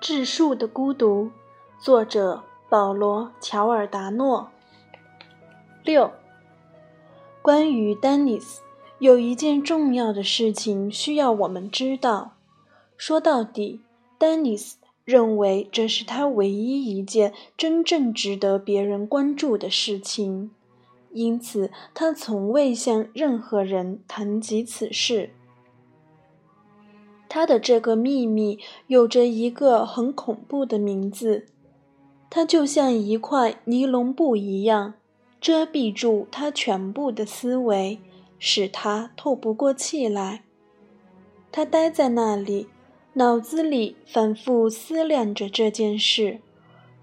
智树的孤独，作者保罗·乔尔达诺。六，关于丹尼斯，有一件重要的事情需要我们知道。说到底，丹尼斯认为这是他唯一一件真正值得别人关注的事情，因此他从未向任何人谈及此事。他的这个秘密有着一个很恐怖的名字，它就像一块尼龙布一样，遮蔽住他全部的思维，使他透不过气来。他呆在那里，脑子里反复思量着这件事，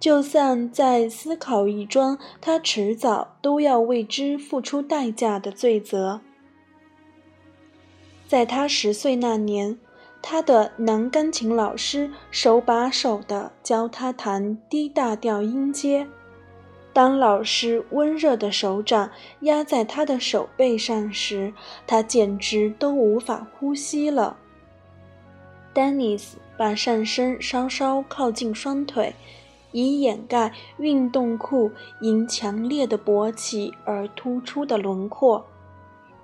就算在思考一桩他迟早都要为之付出代价的罪责。在他十岁那年。他的男钢琴老师手把手地教他弹低大调音阶。当老师温热的手掌压在他的手背上时，他简直都无法呼吸了。丹尼斯把上身稍稍靠近双腿，以掩盖运动裤因强烈的勃起而突出的轮廓。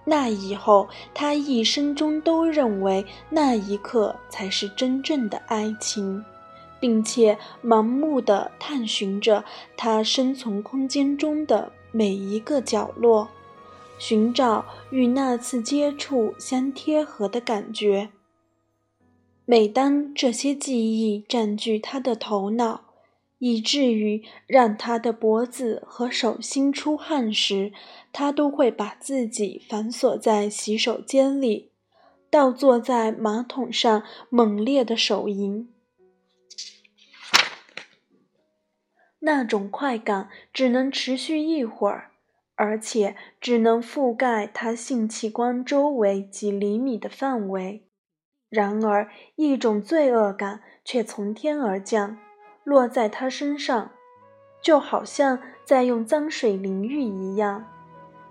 那以后，他一生中都认为那一刻才是真正的爱情，并且盲目地探寻着他生存空间中的每一个角落，寻找与那次接触相贴合的感觉。每当这些记忆占据他的头脑，以至于让他的脖子和手心出汗时，他都会把自己反锁在洗手间里，倒坐在马桶上，猛烈的手淫。那种快感只能持续一会儿，而且只能覆盖他性器官周围几厘米的范围。然而，一种罪恶感却从天而降。落在他身上，就好像在用脏水淋浴一样。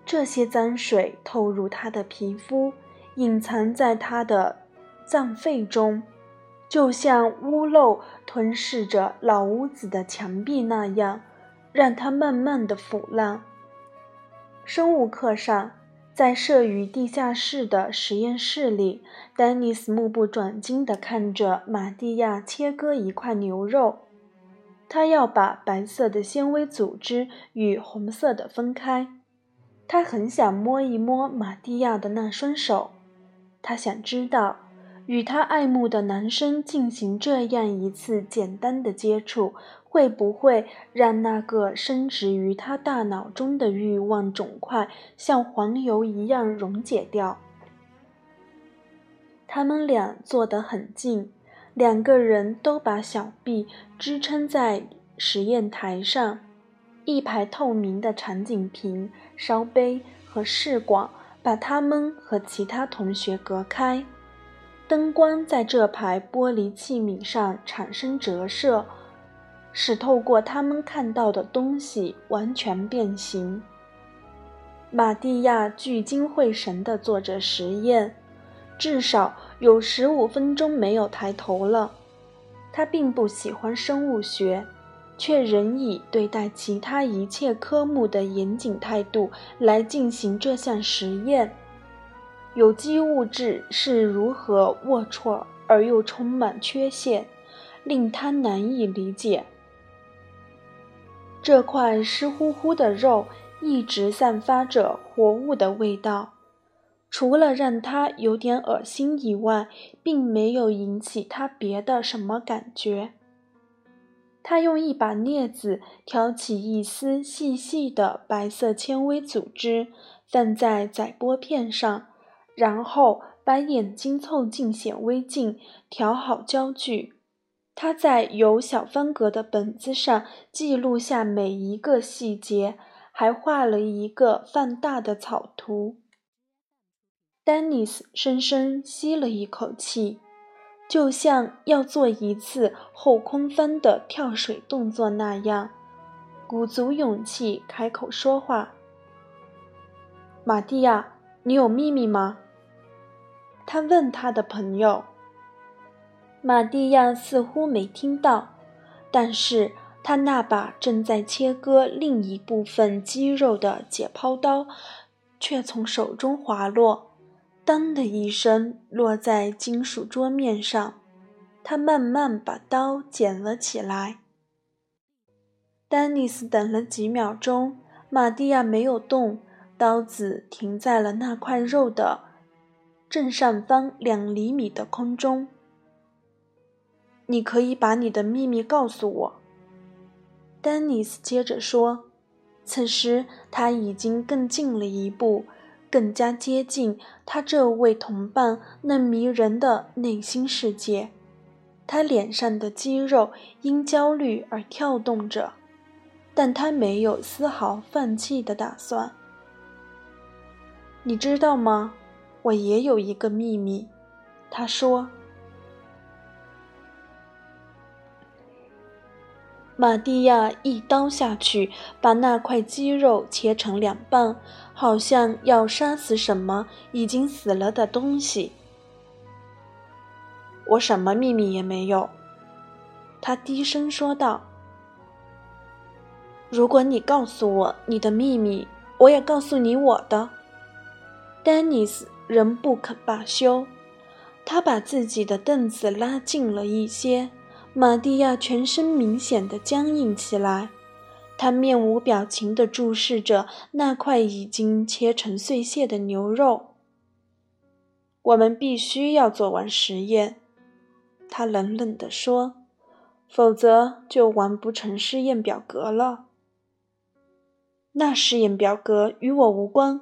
这些脏水透入他的皮肤，隐藏在他的脏肺中，就像屋漏吞噬着老屋子的墙壁那样，让它慢慢的腐烂。生物课上，在设于地下室的实验室里，丹尼斯目不转睛地看着玛蒂亚切割一块牛肉。他要把白色的纤维组织与红色的分开。他很想摸一摸玛蒂亚的那双手。他想知道，与他爱慕的男生进行这样一次简单的接触，会不会让那个深植于他大脑中的欲望肿块像黄油一样溶解掉。他们俩坐得很近。两个人都把小臂支撑在实验台上，一排透明的长颈瓶、烧杯和试管把他们和其他同学隔开。灯光在这排玻璃器皿上产生折射，使透过他们看到的东西完全变形。玛蒂亚聚精会神地做着实验。至少有十五分钟没有抬头了。他并不喜欢生物学，却仍以对待其他一切科目的严谨态度来进行这项实验。有机物质是如何龌龊而又充满缺陷，令他难以理解。这块湿乎乎的肉一直散发着活物的味道。除了让他有点恶心以外，并没有引起他别的什么感觉。他用一把镊子挑起一丝细细的白色纤维组织，放在载玻片上，然后把眼睛凑近显微镜，调好焦距。他在有小方格的本子上记录下每一个细节，还画了一个放大的草图。丹尼斯深深吸了一口气，就像要做一次后空翻的跳水动作那样，鼓足勇气开口说话：“玛蒂亚，你有秘密吗？他问他的朋友。玛蒂亚似乎没听到，但是他那把正在切割另一部分肌肉的解剖刀，却从手中滑落，当的一声落在金属桌面上。他慢慢把刀捡了起来。丹尼斯等了几秒钟，玛蒂亚没有动，刀子停在了那块肉的正上方两厘米的空中。你可以把你的秘密告诉我，丹尼斯接着说。此时他已经更近了一步，更加接近他这位同伴那迷人的内心世界。他脸上的肌肉因焦虑而跳动着，但他没有丝毫放弃的打算。你知道吗？我也有一个秘密，他说。玛蒂亚一刀下去，把那块肌肉切成两半，好像要杀死什么已经死了的东西。我什么秘密也没有，他低声说道。如果你告诉我你的秘密，我也告诉你我的。丹尼斯仍不肯罢休，他把自己的凳子拉近了一些。玛蒂亚全身明显的僵硬起来，她面无表情地注视着那块已经切成碎屑的牛肉。我们必须要做完实验，他冷冷地说，否则就完不成试验表格了。那试验表格与我无关，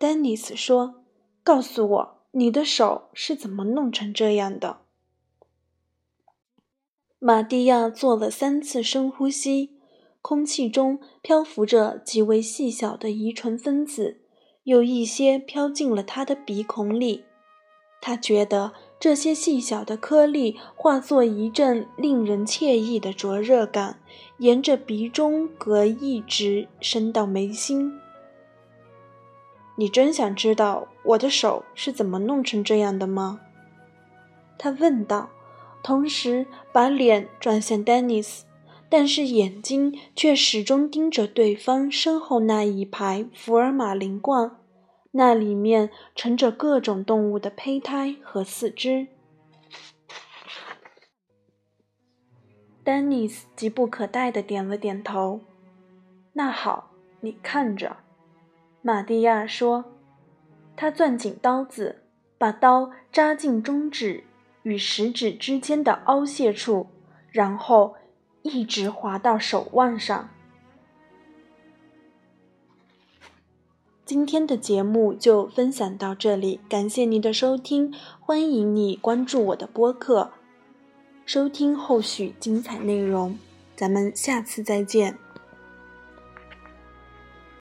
丹尼斯说。告诉我，你的手是怎么弄成这样的？玛蒂亚做了三次深呼吸，空气中漂浮着极为细小的遗传分子，有一些飘进了他的鼻孔里。他觉得这些细小的颗粒化作一阵令人惬意的灼热感，沿着鼻中隔一直升到眉心。你真想知道我的手是怎么弄成这样的吗？他问道。同时把脸转向丹尼斯，但是眼睛却始终盯着对方身后那一排福尔马林罐，那里面盛着各种动物的胚胎和四肢。丹尼斯急不可待地点了点头。那好，你看着，玛蒂亚说。他攥紧刀子，把刀扎进中指。与食指之间的凹陷处，然后一直滑到手腕上。今天的节目就分享到这里，感谢您的收听，欢迎你关注我的播客，收听后续精彩内容。咱们下次再见。